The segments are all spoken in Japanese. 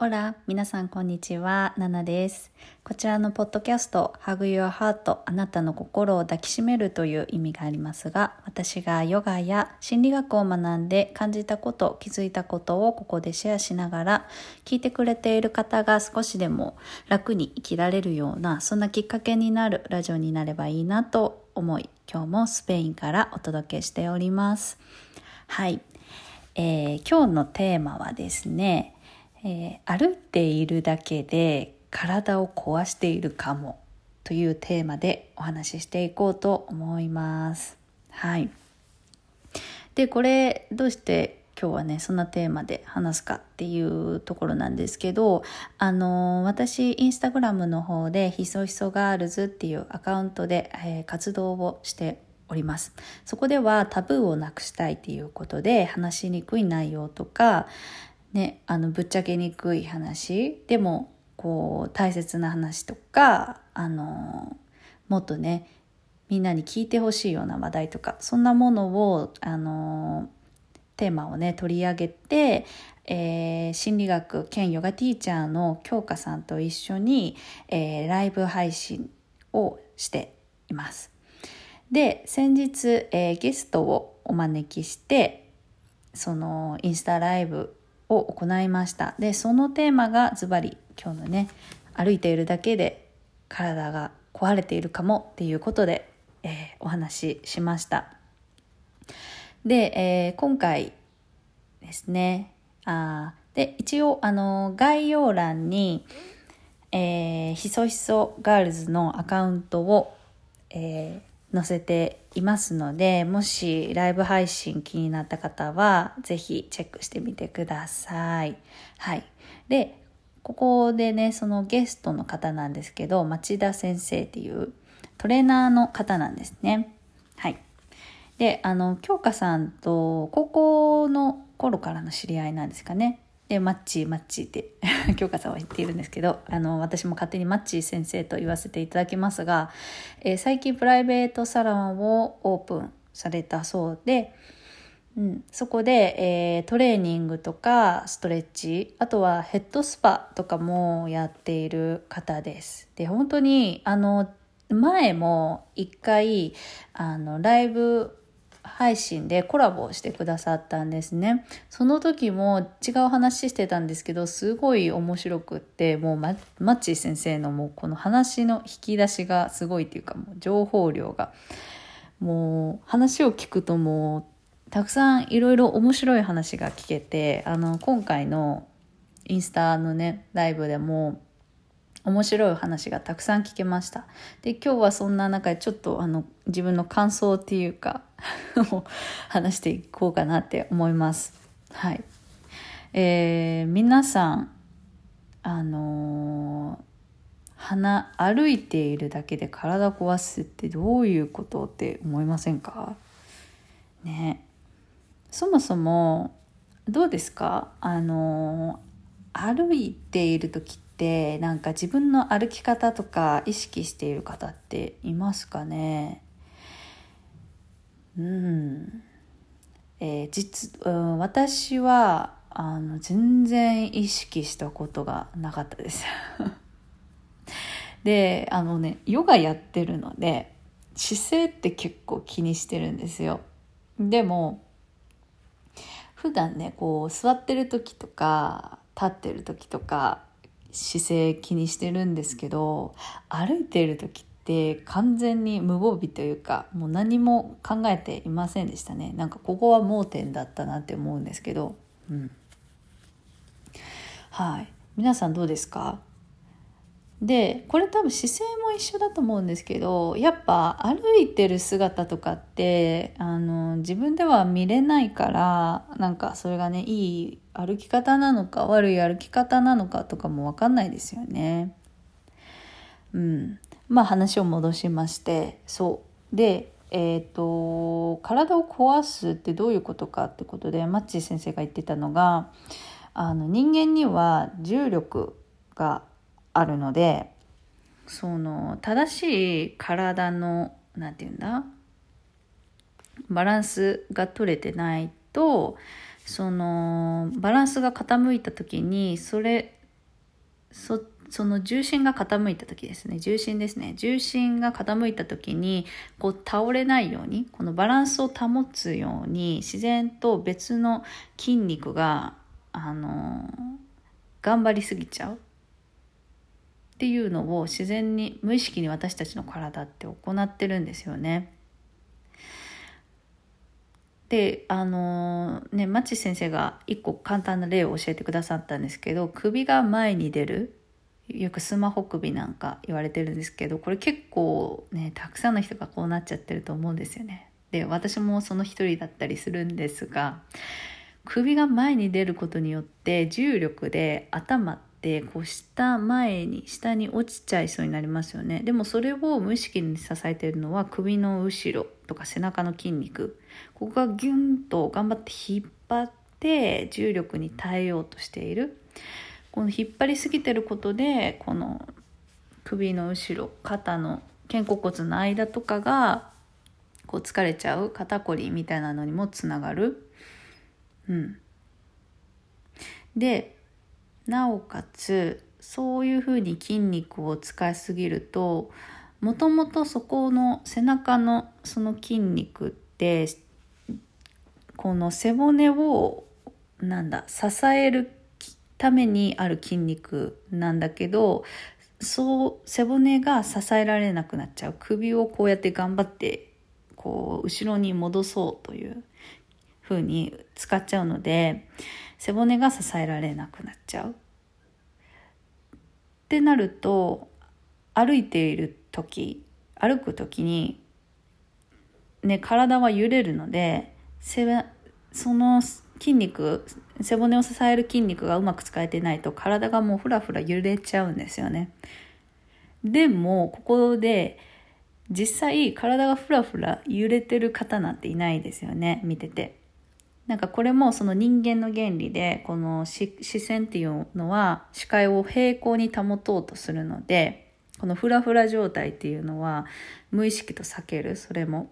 オラ、皆さんこんにちは、ナナです。こちらのポッドキャスト、Hug Your Heart あなたの心を抱きしめるという意味がありますが、私がヨガや心理学を学んで感じたこと、気づいたことをここでシェアしながら、聞いてくれている方が少しでも楽に生きられるような、そんなきっかけになるラジオになればいいなと思い、今日もスペインからお届けしております。はい。えー今日のテーマはですね、えー歩いているだけで体を壊しているかもというテーマでお話ししていこうと思います。はい。で、これどうして今日はね、そんなテーマで話すかっていうところなんですけど、あのー私、インスタグラムの方でひそひそガールズっていうアカウントで、えー活動をしております。そこではタブーをなくしたいっていうことで話しにくい内容とか、ね、あのぶっちゃけにくい話でもこう大切な話とかあのもっとねみんなに聞いてほしいような話題とかそんなものをあのテーマをね取り上げて、えー心理学兼ヨガティーチャーの京香さんと一緒に、えーライブ配信をしています。で先日、えーゲストをお招きしてそのインスタライブを行いました。でそのテーマがズバリ今日のね歩いているだけで体が壊れているかもっていうことで、えーお話ししました。で、えー今回ですねあで一応あの概要欄に、えーひそひそガールズのアカウントを、えー載せていますのでもしライブ配信気になった方はぜひチェックしてみてください。はい、でここでねそのゲストの方なんですけど町田先生っていうトレーナーの方なんですね。はい、であの京香さんと高校の頃からの知り合いなんですかね。でマッチーマッチーって京香さんは言っているんですけどあの私も勝手にマッチー先生と言わせていただきますが、えー最近プライベートサロンをオープンされたそうで、うん、そこで、えートレーニングとかストレッチあとはヘッドスパとかもやっている方です。で本当にあの前も一回あのライブ配信でコラボしてくださったんですね。その時も違う話してたんですけど、すごい面白くって、もうママッチー先生のもうこの話の引き出しがすごいっていうか、もう情報量が。もう話を聞くともうたくさんいろいろ面白い話が聞けて、あの今回のインスタのね、ライブでも面白い話がたくさん聞けました。で、今日はそんな中でちょっとあの自分の感想っていうか 話していこうかなって思います。はい。えー皆さん、あのー鼻歩いているだけで体壊すってどういうことって思いませんか？ねそもそもどうですか？あの歩いている時ってなんか自分の歩き方とか意識している方っていますかね？うん、えー実、うん、私はあの全然意識したことがなかったです。であのねヨガやってるので姿勢って結構気にしてるんですよ。でも普段ねこう座ってる時とか立ってる時とか姿勢気にしてるんですけど歩いてる時って完全に無防備というかもう何も考えていませんでしたね。なんかここは盲点だったなって思うんですけど。うん。はい。皆さんどうですか？でこれ多分姿勢も一緒だと思うんですけどやっぱ歩いてる姿とかってあの自分では見れないからなんかそれがねいい歩き方なのか悪い歩き方なのかとかも分かんないですよね。うん、まあ話を戻しましてそうでえっ、と体を壊すってどういうことかってことでマッチー先生が言ってたのがあの人間には重力があるのでその正しい体のなんて言うんだ？バランスが取れてないとそのバランスが傾いた時にそれそその重心が傾いた時ですね。重心ですね。重心が傾いた時にこう倒れないようにこのバランスを保つように自然と別の筋肉があの頑張りすぎちゃう。っていうのを自然に無意識に私たちの体って行ってるんですよね。であのねマチ先生が一個簡単な例を教えてくださったんですけど首が前に出るよくスマホ首なんか言われてるんですけどこれ結構ねたくさんの人がこうなっちゃってると思うんですよね。で私もその一人だったりするんですが首が前に出ることによって重力で頭ってこう下前に下に落ちちゃいそうになりますよね。でもそれを無意識に支えているのは首の後ろとか背中の筋肉。ここがギュンと頑張って引っ張って重力に耐えようとしている。この引っ張りすぎてることでこの首の後ろ肩の肩甲骨の間とかがこう疲れちゃう肩こりみたいなのにもつながる。うん、でなおかつそういうふうに筋肉を使いすぎるともともとそこの背中のその筋肉ってこの背骨をなんだ支えるためにある筋肉なんだけどそう背骨が支えられなくなっちゃう。首をこうやって頑張ってこう後ろに戻そうという風に使っちゃうので背骨が支えられなくなっちゃう。ってなると歩いている時歩く時にね体は揺れるのでその筋肉背骨を支える筋肉がうまく使えてないと体がもうふらふら揺れちゃうんですよね。でもここで実際体がふらふら揺れてる方なんていないですよね見てて。なんかこれもその人間の原理でこの視線っていうのは視界を平行に保とうとするのでこのフラフラ状態っていうのは無意識と避けるそれも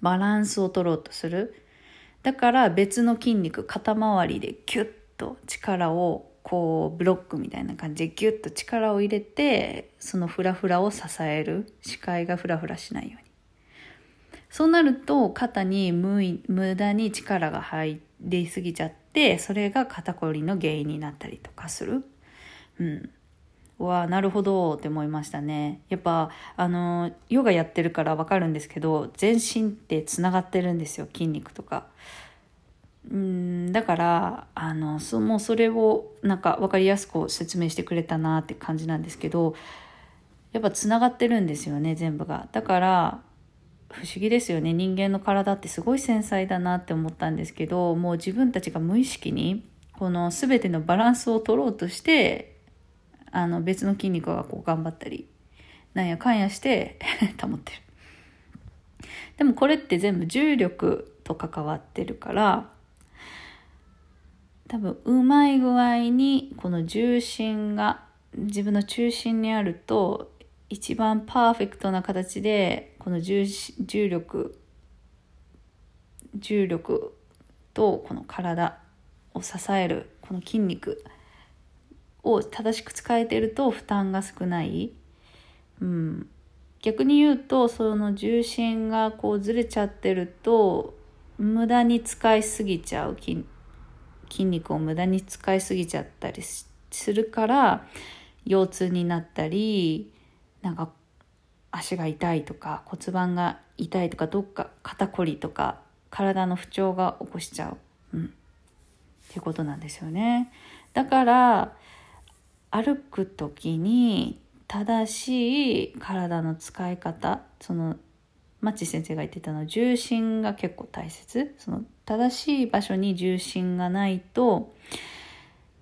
バランスを取ろうとする。だから別の筋肉肩周りでキュッと力をこうブロックみたいな感じでギュッと力を入れてそのフラフラを支える。視界がフラフラしないように。そうなると肩に無駄に力が入りすぎちゃってそれが肩こりの原因になったりとかする。うん。わなるほどって思いましたね。やっぱあのヨガやってるから分かるんですけど全身ってつながってるんですよ筋肉とか。うんだからあのそもうそれをなんか分かりやすく説明してくれたなって感じなんですけどやっぱつながってるんですよね全部が。だから不思議ですよね。人間の体ってすごい繊細だなって思ったんですけどもう自分たちが無意識にこの全てのバランスを取ろうとしてあの別の筋肉がこう頑張ったりなんやかんやして 保ってる。でもこれって全部重力と関わってるから多分うまい具合にこの重心が自分の中心にあると一番パーフェクトな形でこの重重力重力とこの体を支えるこの筋肉を正しく使えてると負担が少ない、うん、逆に言うとその重心がこうずれちゃってると無駄に使いすぎちゃう。筋筋肉を無駄に使いすぎちゃったりするから腰痛になったりなんか足が痛いとか骨盤が痛いとかどっか肩こりとか体の不調が起こしちゃう、うん、っていうことなんですよね。だから歩く時に正しい体の使い方そのマッチ先生が言ってたのは重心が結構大切。その正しい場所に重心がないと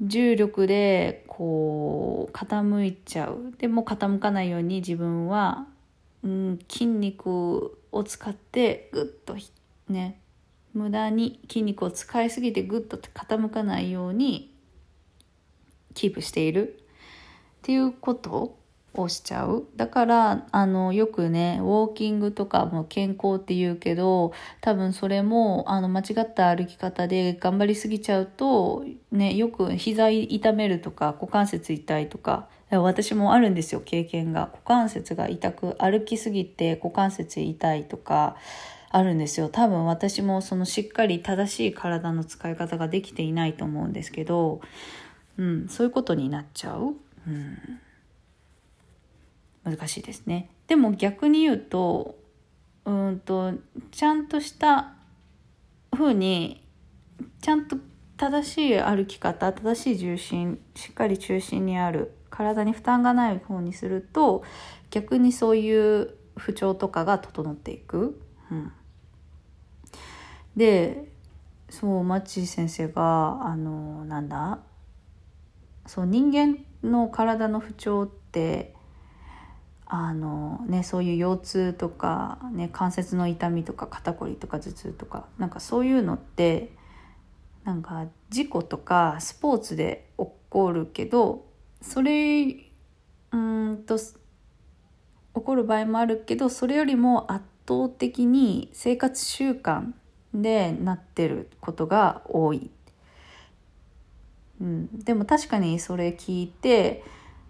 重力でこう傾いちゃう。でも傾かないように自分は、うん、筋肉を使ってグッとね無駄に筋肉を使いすぎてグッと傾かないようにキープしているっていうことをしちゃう。だからあのよくねウォーキングとかも健康って言うけど多分それもあの間違った歩き方で頑張りすぎちゃうとねよく膝痛めるとか股関節痛いとか私もあるんですよ経験が。股関節が痛く歩きすぎて股関節痛いとかあるんですよ。多分私もそのしっかり正しい体の使い方ができていないと思うんですけど、うん、そういうことになっちゃう。うん。難しいですね。でも逆に言うとうんとちゃんとした風にちゃんと正しい歩き方正しい重心しっかり中心にある体に負担がない方にすると逆にそういう不調とかが整っていく。うん、でそうマッチ先生があのなんだそう人間の体の不調ってあのね、そういう腰痛とか、ね、関節の痛みとか肩こりとか頭痛とかなんかそういうのってなんか事故とかスポーツで起こるけどそれうんと起こる場合もあるけどそれよりも圧倒的に生活習慣でなってることが多い。うん、でも確かにそれ聞いて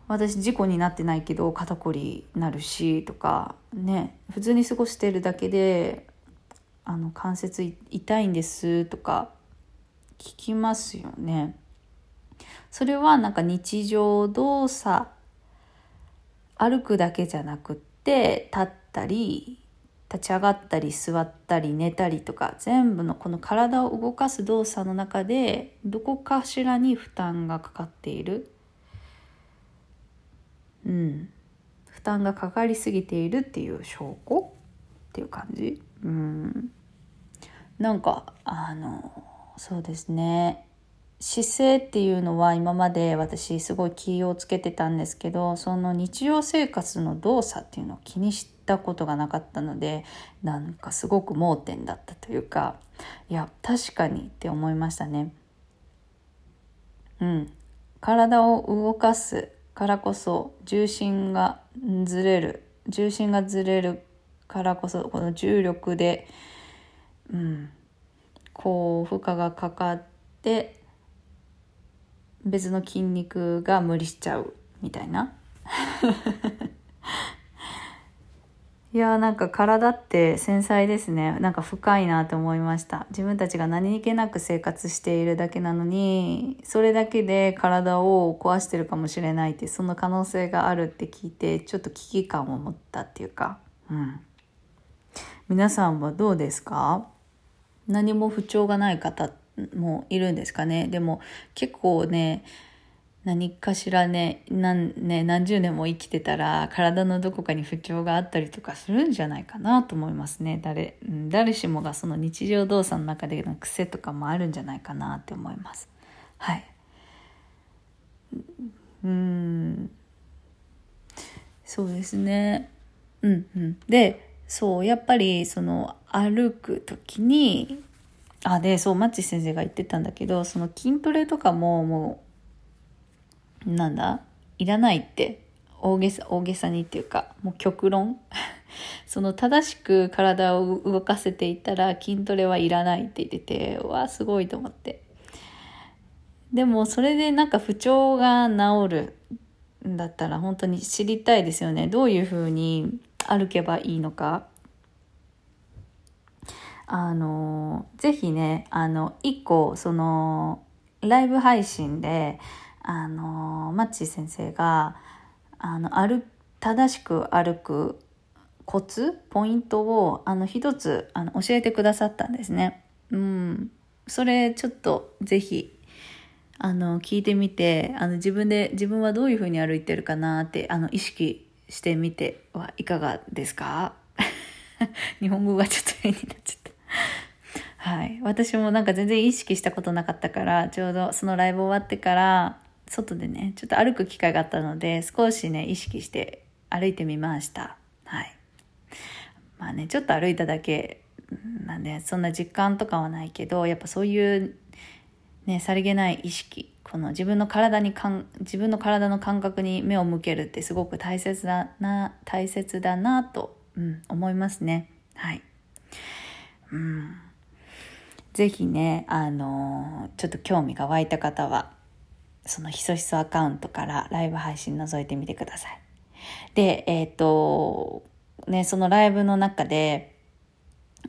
私事故になってないけど肩こりなるしとかね普通に過ごしてるだけであの関節痛いんですとか聞きますよね。それはなんか日常動作歩くだけじゃなくって立ったり立ち上がったり座ったり寝たりとか全部のこの体を動かす動作の中でどこかしらに負担がかかっているうん、負担がかかりすぎているっていう証拠っていう感じ、うん、なんかあのそうですね。姿勢っていうのは今まで私すごい気をつけてたんですけどその日常生活の動作っていうのを気にしたことがなかったのでなんかすごく盲点だったというかいや確かにって思いましたね。うん、体を動かすからこそ重心がずれる重心がずれるからこそこの重力で、うん、こう負荷がかかって別の筋肉が無理しちゃうみたいな。いやーなんか体って繊細ですね。なんか深いなと思いました。自分たちが何気なく生活しているだけなのにそれだけで体を壊してるかもしれないってその可能性があるって聞いてちょっと危機感を持ったっていうか。うん。皆さんはどうですか？何も不調がない方もいるんですかね？でも結構ね何かしらね何ね何十年も生きてたら体のどこかに不調があったりとかするんじゃないかなと思いますね。誰誰しもがその日常動作の中での癖とかもあるんじゃないかなって思います。はい。うん。そうですね。うんうん。でそうやっぱりその歩く時にあでそうマッチ先生が言ってたんだけどその筋トレとかももうなんだ？いらないって。大げさ大げさにっていうかもう極論。その正しく体を動かせていたら筋トレはいらないって言っててわあすごいと思って。でもそれでなんか不調が治るんだったら本当に知りたいですよね。どういうふうに歩けばいいのか。あのぜひねあの一個そのライブ配信であのマッチ先生があの歩正しく歩くコツポイントをあの一つあの教えてくださったんですね。うん、それちょっとぜひあの聞いてみてあの自分で自分はどういうふうに歩いてるかなってあの意識してみてはいかがですか？日本語がちょっと変になっちゃった。はい。私もなんか全然意識したことなかったから、ちょうどそのライブ終わってから、外でね、ちょっと歩く機会があったので、少しね、意識して歩いてみました。はい。まあね、ちょっと歩いただけなんで、そんな実感とかはないけど、やっぱそういう、ね、さりげない意識、この自分の体にかん自分の体の感覚に目を向けるってすごく大切だな大切だなと、うん、思いますねはい、うん、ぜひねあのちょっと興味が湧いた方はそのひそひそアカウントからライブ配信覗いてみてくださいでえっ、ー、とねそのライブの中で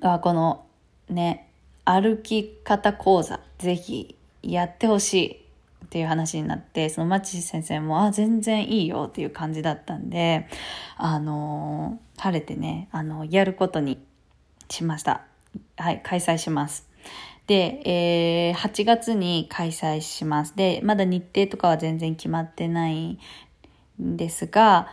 あこのね歩き方講座ぜひやってほしいっていう話になって、そのマチ先生も、あ、全然いいよっていう感じだったんで、あのー、晴れてね、あの、やることにしました。はい、開催します。で、えー、8月に開催します。で、まだ日程とかは全然決まってないんですが、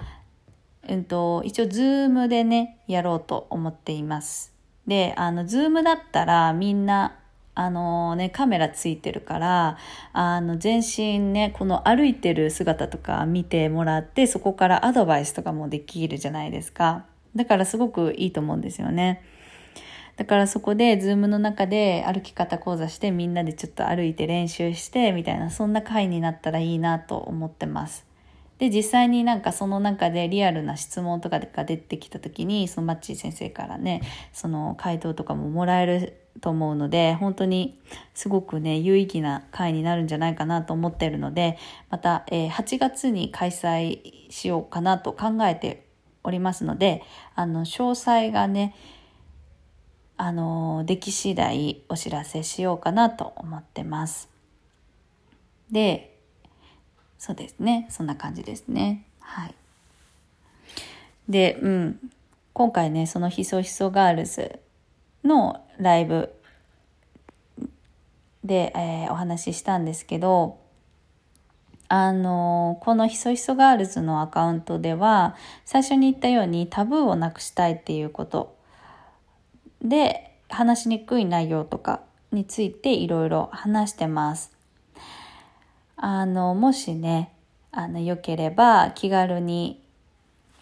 うんと、一応、ズームでね、やろうと思っています。で、あの、ズームだったらみんなあのね、カメラついてるから、あの、全身ね、この歩いてる姿とか見てもらって、そこからアドバイスとかもできるじゃないですか。だからすごくいいと思うんですよね。だからそこで、ズームの中で歩き方講座して、みんなでちょっと歩いて練習して、みたいな、そんな回になったらいいなと思ってます。で、実際になんかその中でリアルな質問とかが出てきた時に、そのマッチー先生からね、その回答とかももらえると思うので、本当にすごくね、有意義な会になるんじゃないかなと思ってるので、また、えー、8月に開催しようかなと考えておりますので、あの、詳細がね、あの、でき次第お知らせしようかなと思ってます。で、そうですね、そんな感じですね。はい。で、うん、今回ね、そのひそひそガールズのライブで、えー、お話ししたんですけど、あのこのひそひそガールズのアカウントでは、最初に言ったようにタブーをなくしたいっていうことで、話しにくい内容とかについていろいろ話してます。あの、もしね、あの、良ければ気軽に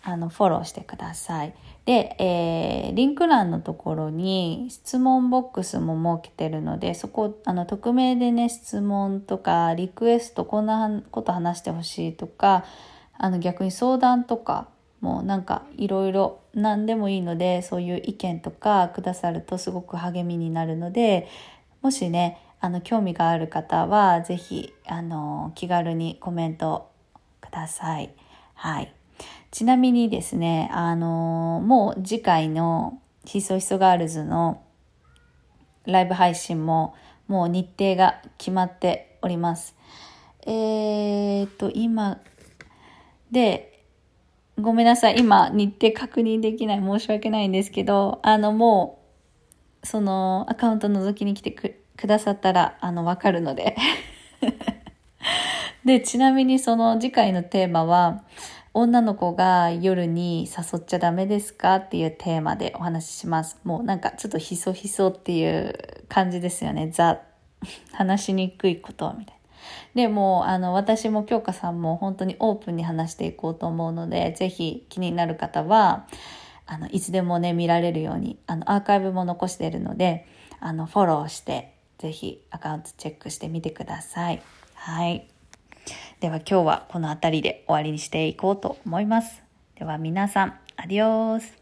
あの、フォローしてください。で、えー、リンク欄のところに質問ボックスも設けてるので、そこ、あの、匿名でね、質問とか、リクエスト、こんなこと話してほしいとか、あの、逆に相談とか、もうなんかいろいろ何でもいいので、そういう意見とかくださるとすごく励みになるので、もしね、あの、興味がある方は、ぜひ、あの、気軽にコメントください。はい。ちなみにですね、あの、もう次回のひそひそガールズのライブ配信ももう日程が決まっております。えー、っと、今、で、ごめんなさい。今、日程確認できない。申し訳ないんですけど、あの、もう、その、アカウント覗きに来てくださったら、あの、わかるので。で、ちなみにその次回のテーマは、女の子が夜に誘っちゃダメですかっていうテーマでお話しします。もうなんかちょっとひそひそっていう感じですよね。ザ、話しにくいことみたいな。でも、あの、私も京香さんも本当にオープンに話していこうと思うので、ぜひ気になる方は、あの、いつでもね、見られるように、あの、アーカイブも残しているので、あの、フォローして、ぜひアカウントチェックしてみてください。はい。では今日はこの辺りで終わりにしていこうと思います。では皆さん、アディオース。